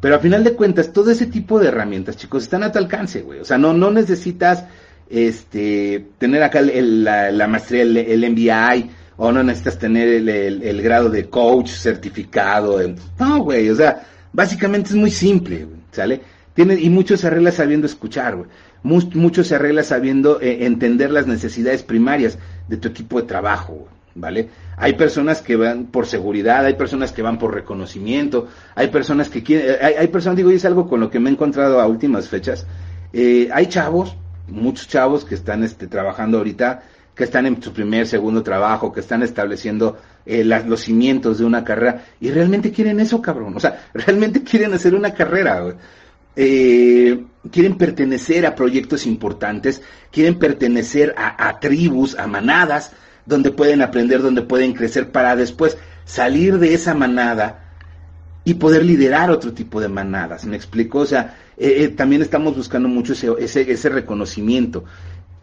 Pero a final de cuentas, todo ese tipo de herramientas, chicos, están a tu alcance, güey. O sea, no, no necesitas este, tener acá la, maestría, el, el, MBI, o no necesitas tener el, el grado de coach certificado. no, güey, o sea, básicamente es muy simple, ¿sale? Tiene, y mucho se arregla sabiendo escuchar, güey. Mucho, se arregla sabiendo eh, entender las necesidades primarias de tu equipo de trabajo, ¿vale? Hay personas que van por seguridad, hay personas que van por reconocimiento, hay personas que quieren, hay, hay personas, digo, y es algo con lo que me he encontrado a últimas fechas, eh, hay chavos muchos chavos que están este, trabajando ahorita, que están en su primer, segundo trabajo, que están estableciendo eh, los cimientos de una carrera y realmente quieren eso, cabrón. O sea, [LAUGHS] realmente quieren hacer una carrera. Eh, quieren pertenecer a proyectos importantes, quieren pertenecer a, tribus, a manadas, donde pueden aprender, donde pueden crecer para después salir de esa manada y poder liderar otro tipo de manadas. ¿Me explico? O sea, eh, eh, también estamos buscando mucho ese, reconocimiento.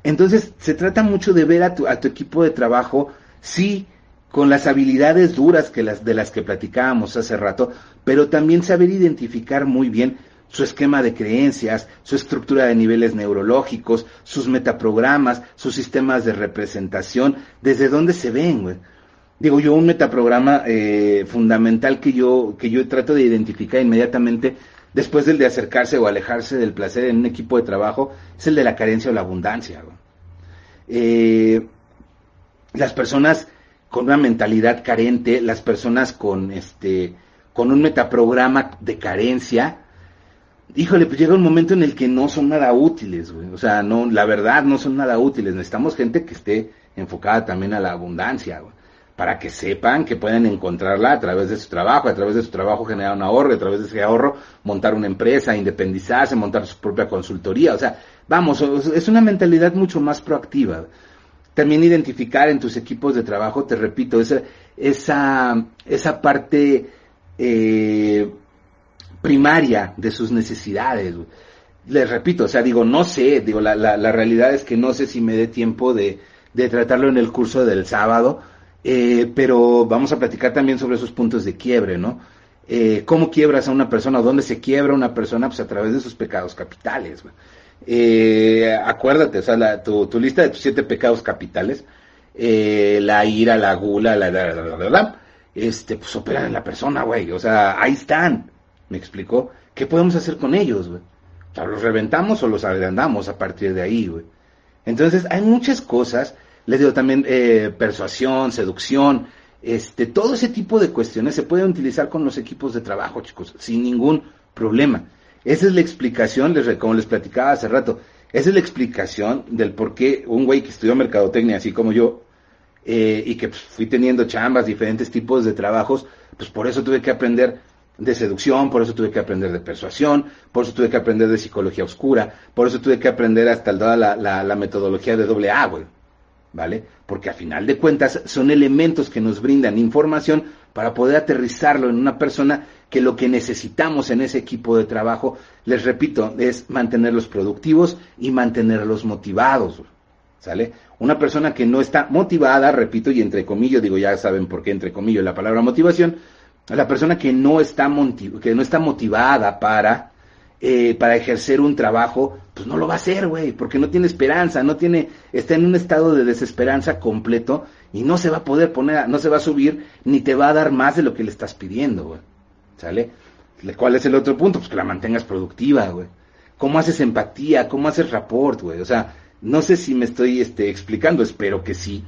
Entonces, se trata mucho de ver a tu, a tu equipo de trabajo, sí, con las habilidades duras que de las que platicábamos hace rato, pero también saber identificar muy bien su esquema de creencias, su estructura de niveles neurológicos, sus metaprogramas, sus sistemas de representación, desde dónde se ven, güey. Digo yo, un metaprograma eh, fundamental que yo, que yo trato de identificar inmediatamente después del de acercarse o alejarse del placer en un equipo de trabajo, es el de la carencia o la abundancia. Eh, las personas con una mentalidad carente, las personas con este con un metaprograma de carencia, híjole, pues llega un momento en el que no son nada útiles, güey. O sea, no, la verdad no son nada útiles. Necesitamos gente que esté enfocada también a la abundancia, güey para que sepan que pueden encontrarla a través de su trabajo, a través de su trabajo generar un ahorro, a través de ese ahorro montar una empresa, independizarse, montar su propia consultoría. O sea, vamos, es una mentalidad mucho más proactiva. También identificar en tus equipos de trabajo, te repito, esa, esa, esa parte eh, primaria de sus necesidades. Les repito, o sea, digo, no sé, digo, la, la, la realidad es que no sé si me dé tiempo de, de tratarlo en el curso del sábado, eh, pero vamos a platicar también sobre esos puntos de quiebre, ¿no? Eh, ¿Cómo quiebras a una persona? ¿Dónde se quiebra una persona? Pues a través de sus pecados capitales. Eh, acuérdate, o sea, tu, lista de tus siete pecados capitales, la ira, la gula, la, la, la, la, este, pues operan en la persona, güey. O sea, ahí están. ¿Me explicó? ¿Qué podemos hacer con ellos, güey? O ¿los reventamos o los agrandamos a partir de ahí, güey? Entonces, hay muchas cosas les digo también eh, persuasión, seducción, este, todo ese tipo de cuestiones se pueden utilizar con los equipos de trabajo, chicos, sin ningún problema. Esa es la explicación, les, como les platicaba hace rato, esa es la explicación del por qué un güey que estudió mercadotecnia, así como yo, eh, y que pues, fui teniendo chambas, diferentes tipos de trabajos, pues por eso tuve que aprender de seducción, por eso tuve que aprender de persuasión, por eso tuve que aprender de psicología oscura, por eso tuve que aprender hasta la, la, la metodología de doble A, güey. ¿vale? Porque a final de cuentas son elementos que nos brindan información para poder aterrizarlo en una persona que lo que necesitamos en ese equipo de trabajo, les repito, es mantenerlos productivos y mantenerlos motivados, ¿sale? Una persona que no está motivada, repito, y entre comillas, digo, ya saben por qué entre comillas la palabra motivación, la persona que no está, que no está motivada para eh, para ejercer un trabajo, pues no lo va a hacer, güey, porque no tiene esperanza, no tiene, está en un estado de desesperanza completo y no se va a poder poner, no se va a subir, ni te va a dar más de lo que le estás pidiendo, güey. ¿Sale? ¿Cuál es el otro punto? Pues que la mantengas productiva, güey. ¿Cómo haces empatía? ¿Cómo haces rapport, güey? O sea, no sé si me estoy este, explicando, espero que sí.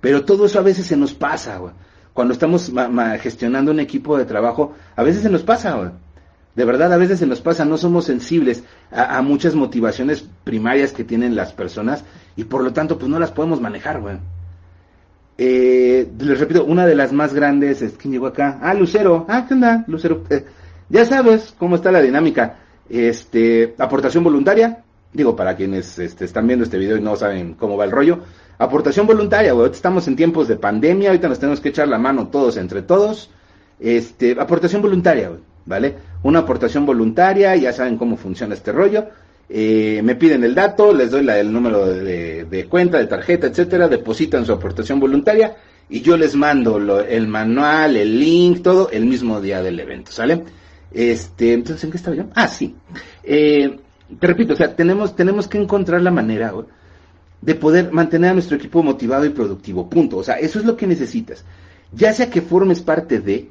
Pero todo eso a veces se nos pasa, güey cuando estamos gestionando un equipo de trabajo, a veces se nos pasa. De verdad, a veces se nos pasa, no somos sensibles a, muchas motivaciones primarias que tienen las personas y por lo tanto, pues no las podemos manejar, güey. Eh, les repito, una de las más grandes es, ¿quién llegó acá? Ah, Lucero. Ah, ¿qué onda, Lucero? Eh, ya sabes cómo está la dinámica. Este, aportación voluntaria, digo, para quienes este, están viendo este video y no saben cómo va el rollo, aportación voluntaria, güey, estamos en tiempos de pandemia, ahorita nos tenemos que echar la mano todos entre todos, este, aportación voluntaria, güey, ¿vale? Una aportación voluntaria, ya saben cómo funciona este rollo, eh, me piden el dato, les doy el número de, cuenta, de tarjeta, etcétera, depositan su aportación voluntaria y yo les mando el manual, el link, todo el mismo día del evento, ¿sale? Este, entonces, ¿en qué estaba yo? Ah, sí. Eh, te repito, o sea, tenemos, tenemos que encontrar la manera de poder mantener a nuestro equipo motivado y productivo. Punto. O sea, eso es lo que necesitas. Ya sea que formes parte de,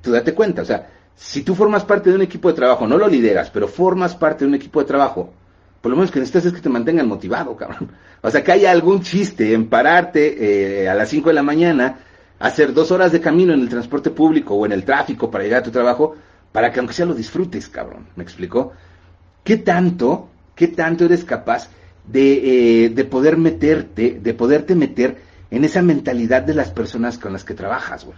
tú date cuenta, o sea, si tú formas parte de un equipo de trabajo, no lo lideras, pero formas parte de un equipo de trabajo, por lo menos que necesitas es que te mantengan motivado, cabrón. O sea, que haya algún chiste en pararte eh, a las 5 de la mañana, hacer dos horas de camino en el transporte público o en el tráfico para llegar a tu trabajo, para que aunque sea lo disfrutes, cabrón. ¿Me explicó? ¿Qué tanto, qué tanto eres capaz de, eh, de poder meterte, de poderte meter en esa mentalidad de las personas con las que trabajas, güey?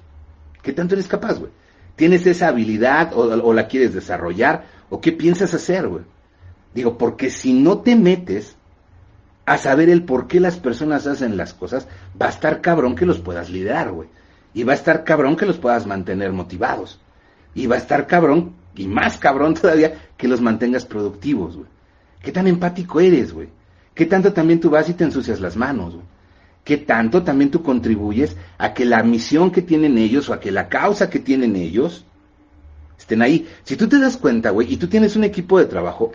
¿Qué tanto eres capaz, güey? ¿Tienes esa habilidad o, la quieres desarrollar? ¿O qué piensas hacer, güey? Digo, porque si no te metes a saber el por qué las personas hacen las cosas, va a estar cabrón que los puedas liderar, güey. Y va a estar cabrón que los puedas mantener motivados. Y va a estar cabrón, y más cabrón [LAUGHS] todavía, que los mantengas productivos, güey. ¿Qué tan empático eres, güey? ¿Qué tanto también tú vas y te ensucias las manos? ¿Qué tanto también tú contribuyes a que la misión que tienen ellos o a que la causa que tienen ellos estén ahí? Si tú te das cuenta, güey, y tú tienes un equipo de trabajo,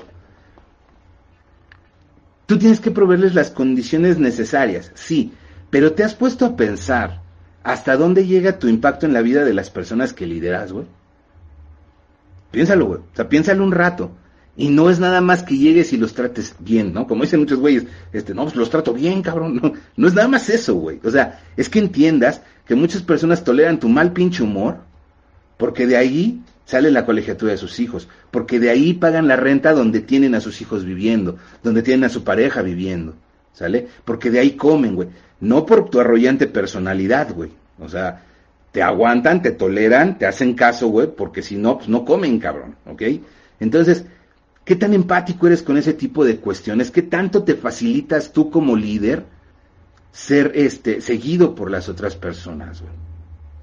tú tienes que proveerles las condiciones necesarias, sí, pero te has puesto a pensar hasta dónde llega tu impacto en la vida de las personas que lideras, güey. Piénsalo, güey. O sea, piénsalo un rato. Y no es nada más que llegues y los trates bien, ¿no? Como dicen muchos güeyes, este, no, pues los trato bien, cabrón. [LAUGHS] No, no es nada más eso, güey. O sea, es que entiendas que muchas personas toleran tu mal pinche humor, porque de ahí sale la colegiatura de sus hijos, porque de ahí pagan la renta donde tienen a sus hijos viviendo, donde tienen a su pareja viviendo, ¿sale? Porque de ahí comen, güey. No por tu arrollante personalidad, güey. O sea, te aguantan, te toleran, te hacen caso, güey, porque si no, pues no comen, cabrón, ¿ok? Entonces, ¿Qué tan empático eres con ese tipo de cuestiones? ¿Qué tanto te facilitas tú como líder ser este seguido por las otras personas?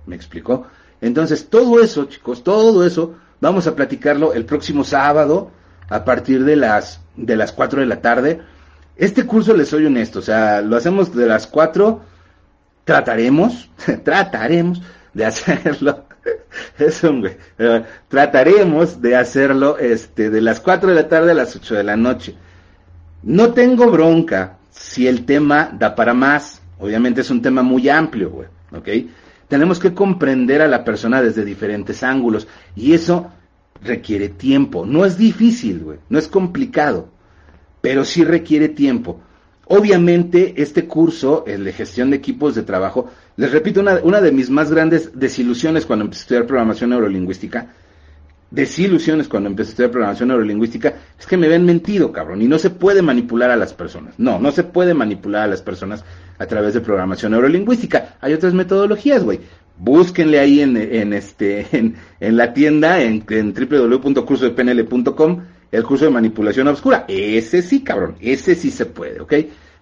¿Me explicó? Entonces, todo eso, chicos, todo eso, vamos a platicarlo el próximo sábado a partir de las de las 4 de la tarde. Este curso, les soy honesto, o sea, lo hacemos de las 4, trataremos, [LAUGHS] trataremos de hacerlo [LAUGHS] es un güey. trataremos de hacerlo este, de las 4 de la tarde a las 8 de la noche. No tengo bronca si el tema da para más. Obviamente es un tema muy amplio, güey. Tenemos que comprender a la persona desde diferentes ángulos. Y eso requiere tiempo. No es difícil, güey. No es complicado. Pero sí requiere tiempo. Obviamente, este curso, el de gestión de equipos de trabajo, les repito, una, una de mis más grandes desilusiones cuando empecé a estudiar programación neurolingüística, desilusiones cuando empecé a estudiar programación neurolingüística, es que me ven mentido, cabrón, y no se puede manipular a las personas. No, no se puede manipular a las personas a través de programación neurolingüística. Hay otras metodologías, güey. Búsquenle ahí en, en este, [LAUGHS] en, en, la tienda, en, en www.cursodepnl.com, el curso de manipulación obscura. Ese sí, cabrón, ese sí se puede, ¿ok?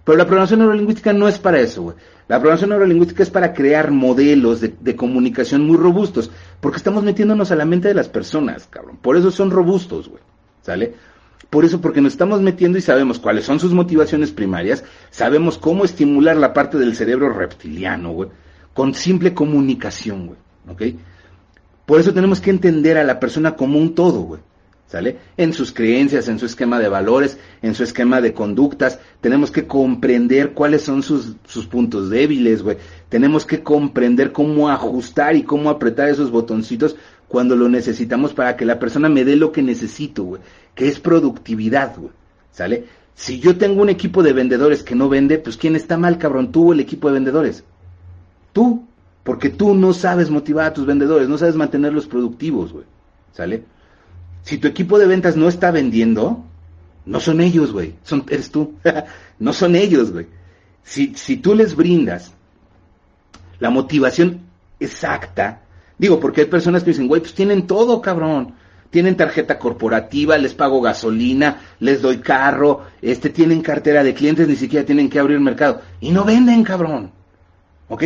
Pero la programación neurolingüística no es para eso, güey. La programación neurolingüística es para crear modelos de, de, comunicación muy robustos, porque estamos metiéndonos a la mente de las personas, cabrón. Por eso son robustos, güey. ¿Sale? Por eso, porque nos estamos metiendo y sabemos cuáles son sus motivaciones primarias, sabemos cómo estimular la parte del cerebro reptiliano, güey, con simple comunicación, güey. ¿Ok? Por eso tenemos que entender a la persona como un todo, güey. ¿Sale? En sus creencias, en su esquema de valores, en su esquema de conductas. Tenemos que comprender cuáles son sus, sus puntos débiles, güey. Tenemos que comprender cómo ajustar y cómo apretar esos botoncitos cuando lo necesitamos para que la persona me dé lo que necesito, güey. Que es productividad, güey. ¿Sale? Si yo tengo un equipo de vendedores que no vende, pues ¿quién está mal, cabrón? Tú o el equipo de vendedores. Tú. Porque tú no sabes motivar a tus vendedores, no sabes mantenerlos productivos, güey. ¿Sale? Si tu equipo de ventas no está vendiendo, no son ellos, güey. Son, eres tú. [LAUGHS] no son ellos, güey. Si, si tú les brindas la motivación exacta, digo, porque hay personas que dicen, güey, pues tienen todo, cabrón. Tienen tarjeta corporativa, les pago gasolina, les doy carro, este, tienen cartera de clientes, ni siquiera tienen que abrir mercado. Y no venden, cabrón. ¿Ok?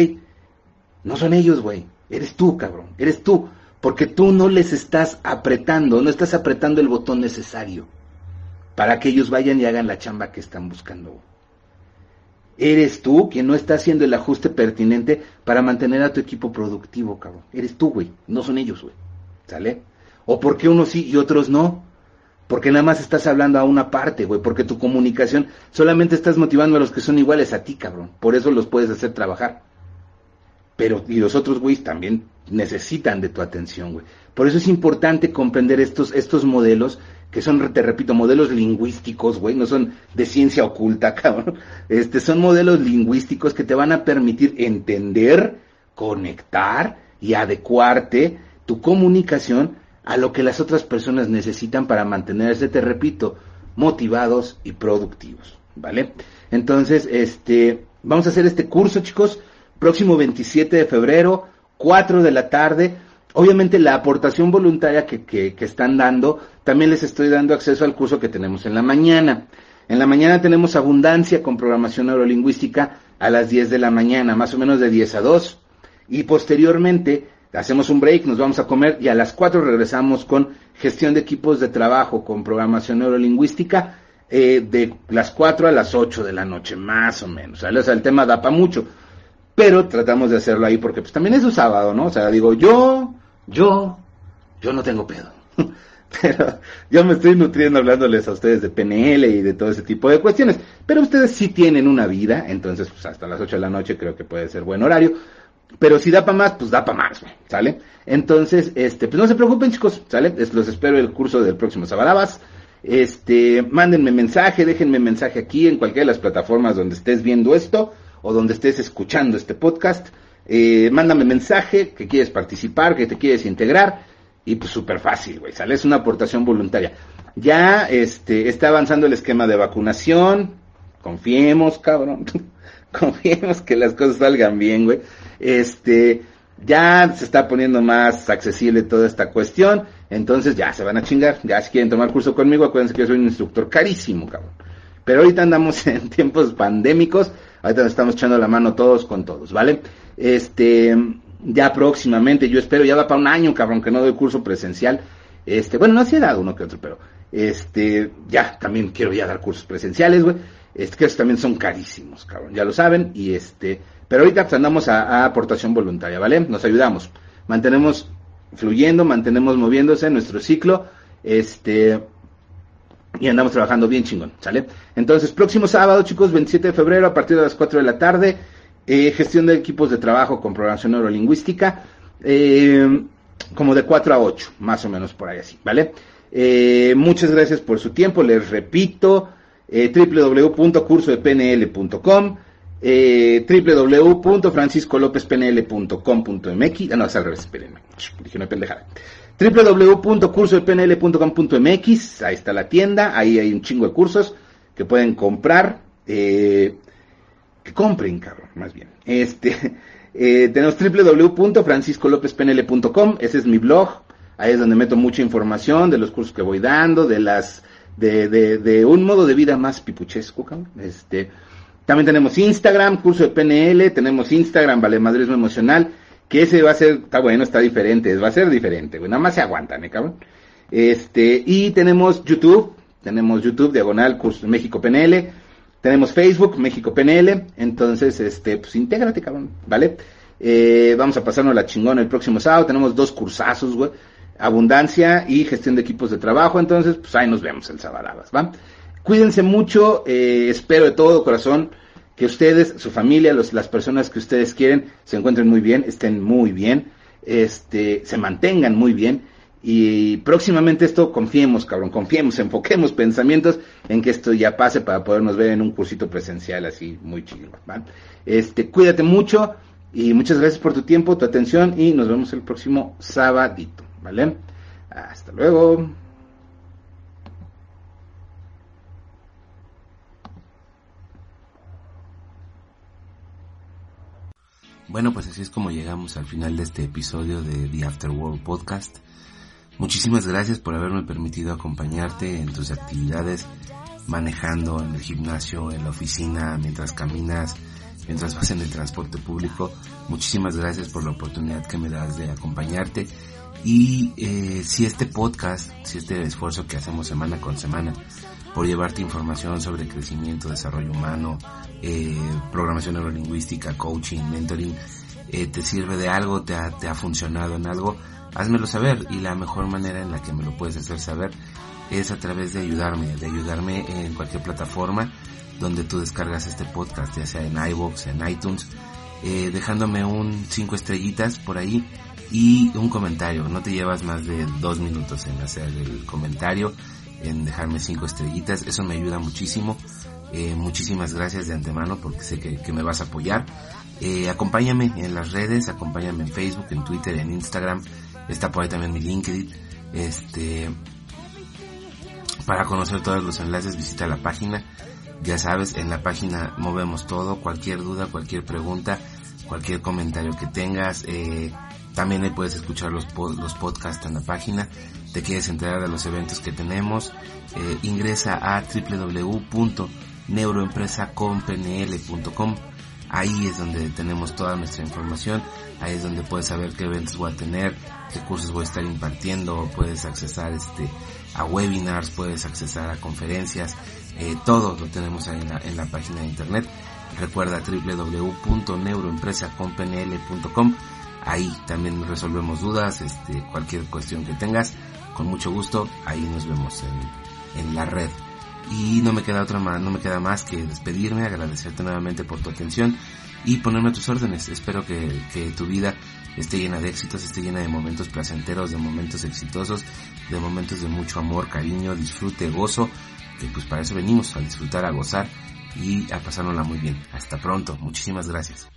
No son ellos, güey. Eres tú, cabrón. Eres tú. Porque tú no les estás apretando, no estás apretando el botón necesario para que ellos vayan y hagan la chamba que están buscando. Eres tú quien no está haciendo el ajuste pertinente para mantener a tu equipo productivo, cabrón. Eres tú, güey. No son ellos, güey. ¿Sale? ¿O por qué unos sí y otros no? Porque nada más estás hablando a una parte, güey. Porque tu comunicación solamente estás motivando a los que son iguales a ti, cabrón. Por eso los puedes hacer trabajar. Pero, y los otros, güey, también necesitan de tu atención, güey. Por eso es importante comprender estos, estos modelos que son, te repito, modelos lingüísticos, güey, no son de ciencia oculta, [LAUGHS] cabrón. Este, son modelos lingüísticos que te van a permitir entender, conectar y adecuarte tu comunicación a lo que las otras personas necesitan para mantenerse, te repito, motivados y productivos, ¿vale? Entonces, este, vamos a hacer este curso, chicos, próximo 27 de febrero, 4 de la tarde. Obviamente la aportación voluntaria que, que, están dando, también les estoy dando acceso al curso que tenemos en la mañana. En la mañana tenemos abundancia con programación neurolingüística a las 10 de la mañana, más o menos de 10 a 2. Y posteriormente hacemos un break, nos vamos a comer y a las 4 regresamos con gestión de equipos de trabajo con programación neurolingüística eh, de las 4 a las 8 de la noche, más o menos. O sea, el tema da para mucho pero tratamos de hacerlo ahí porque pues también es un sábado, ¿no? O sea, digo, yo, yo, yo no tengo pedo. [LAUGHS] pero yo me estoy nutriendo hablándoles a ustedes de PNL y de todo ese tipo de cuestiones. Pero ustedes sí tienen una vida, entonces pues hasta las 8 de la noche creo que puede ser buen horario. Pero si da para más, pues da para más, ¿sale? Entonces, este, pues no se preocupen, chicos, ¿sale? los espero el curso del próximo Sabarabas. Este, mándenme mensaje, déjenme mensaje aquí en cualquiera de las plataformas donde estés viendo esto o donde estés escuchando este podcast. Eh, mándame mensaje que quieres participar, que te quieres integrar. Y pues súper fácil, güey, sale, es una aportación voluntaria. Ya este, está avanzando el esquema de vacunación. Confiemos, cabrón. [LAUGHS] Confiemos que las cosas salgan bien, güey. Este, ya se está poniendo más accesible toda esta cuestión. Entonces ya se van a chingar. Ya si quieren tomar curso conmigo, acuérdense que yo soy un instructor carísimo, cabrón. Pero ahorita andamos [LAUGHS] en tiempos pandémicos Ahorita nos estamos echando la mano todos con todos, ¿vale? Este, ya próximamente, yo espero, ya va para un año, cabrón, que no doy curso presencial. Este, bueno, no hacía dado uno que otro, pero este, ya también quiero ya dar cursos presenciales, güey. Este, que también son carísimos, cabrón, ya lo saben. Y este, pero ahorita pues, andamos a, a aportación voluntaria, ¿vale? Nos ayudamos. Mantenemos fluyendo, mantenemos moviéndose nuestro ciclo. Este, y andamos trabajando bien chingón, ¿sale? Entonces, próximo sábado, chicos, 27 de febrero, a partir de las 4 de la tarde, eh, gestión de equipos de trabajo con programación neurolingüística, eh, como de 4 a 8, más o menos por ahí así, ¿vale? Eh, muchas gracias por su tiempo, les repito, www.cursodepnl.com, www.franciscolopezpnl.com.mx, ah, no, es al revés, espérenme, dije una pendejada www.cursodepnl.com.mx, ahí está la tienda, ahí hay un chingo de cursos que pueden comprar, eh, que compren, cabrón, más bien. Este, [LAUGHS] eh, tenemos www.franciscolopezpnl.com, ese es mi blog, ahí es donde meto mucha información de los cursos que voy dando, de las, de, de, de un modo de vida más pipuchesco, cabrón. Este, también tenemos Instagram, curso de PNL, tenemos Instagram, Vale Madrismo Emocional, que ese va a ser, está bueno, está diferente, va a ser diferente, güey, nada más se aguantan, ¿eh, cabrón? Este, y tenemos YouTube, tenemos YouTube, Diagonal, Curso México PNL, tenemos Facebook, México PNL, entonces, este, pues intégrate, cabrón, ¿vale? Eh, vamos a pasarnos la chingona el próximo sábado, tenemos dos cursazos, güey, abundancia y gestión de equipos de trabajo, entonces, pues ahí nos vemos el sábado, ¿va? Cuídense mucho, eh, espero de todo corazón, que ustedes, su familia, los, las personas que ustedes quieren, se encuentren muy bien, estén muy bien, este, se mantengan muy bien. Y próximamente esto, confiemos, cabrón, confiemos, [LAUGHS] enfoquemos pensamientos en que esto ya pase para podernos ver en un cursito presencial así muy chido. Este, cuídate mucho, Y muchas gracias por tu tiempo, tu atención y nos vemos el próximo sabadito, ¿vale? Hasta luego. Bueno, pues así es como llegamos al final de este episodio de The After World Podcast. Muchísimas gracias por haberme permitido acompañarte en tus actividades, manejando en el gimnasio, en la oficina, mientras caminas, mientras vas en el transporte público. Muchísimas gracias por la oportunidad que me das de acompañarte. Y eh, si este podcast, si este esfuerzo que hacemos semana con semana por llevarte información sobre crecimiento, desarrollo humano, eh, programación neurolingüística, coaching, mentoring, eh, te sirve de algo, te ha, te ha funcionado en algo, házmelo saber y la mejor manera en la que me lo puedes hacer saber es a través de ayudarme, de ayudarme en cualquier plataforma donde tú descargas este podcast, ya sea en iVoox, en iTunes, eh, dejándome un 5 estrellitas por ahí y un comentario. No te llevas más de dos minutos en hacer el comentario, en dejarme 5 estrellitas. Eso me ayuda muchísimo. Eh, muchísimas gracias de antemano porque sé que, me vas a apoyar. Eh, acompáñame en las redes, acompáñame en Facebook, en Twitter, en Instagram. Está por ahí también mi LinkedIn. Este, para conocer todos los enlaces visita la página ya sabes, en la página movemos todo, cualquier duda, cualquier pregunta, cualquier comentario que tengas. Eh, también ahí puedes escuchar los, los podcasts en la página. Te quieres enterar de los eventos que tenemos. Eh, ingresa a www.neuroempresacompnl.com. Ahí es donde tenemos toda nuestra información. Ahí es donde puedes saber qué eventos voy a tener, qué cursos voy a estar impartiendo. Puedes accesar este, a webinars, puedes accesar a conferencias. Eh, todo lo tenemos ahí en la, en la página de internet. Recuerda www.neuroempresacompnl.com. Ahí también resolvemos dudas, este, cualquier cuestión que tengas. Con mucho gusto, ahí nos vemos en, en la red. Y no me queda otra más, no me queda más que despedirme, agradecerte nuevamente por tu atención y ponerme a tus órdenes. Espero que, que tu vida esté llena de éxitos, esté llena de momentos placenteros, de momentos exitosos, de momentos de mucho amor, cariño, disfrute, gozo que pues para eso venimos, a disfrutar, a gozar y a pasárnosla muy bien. Hasta pronto, muchísimas gracias.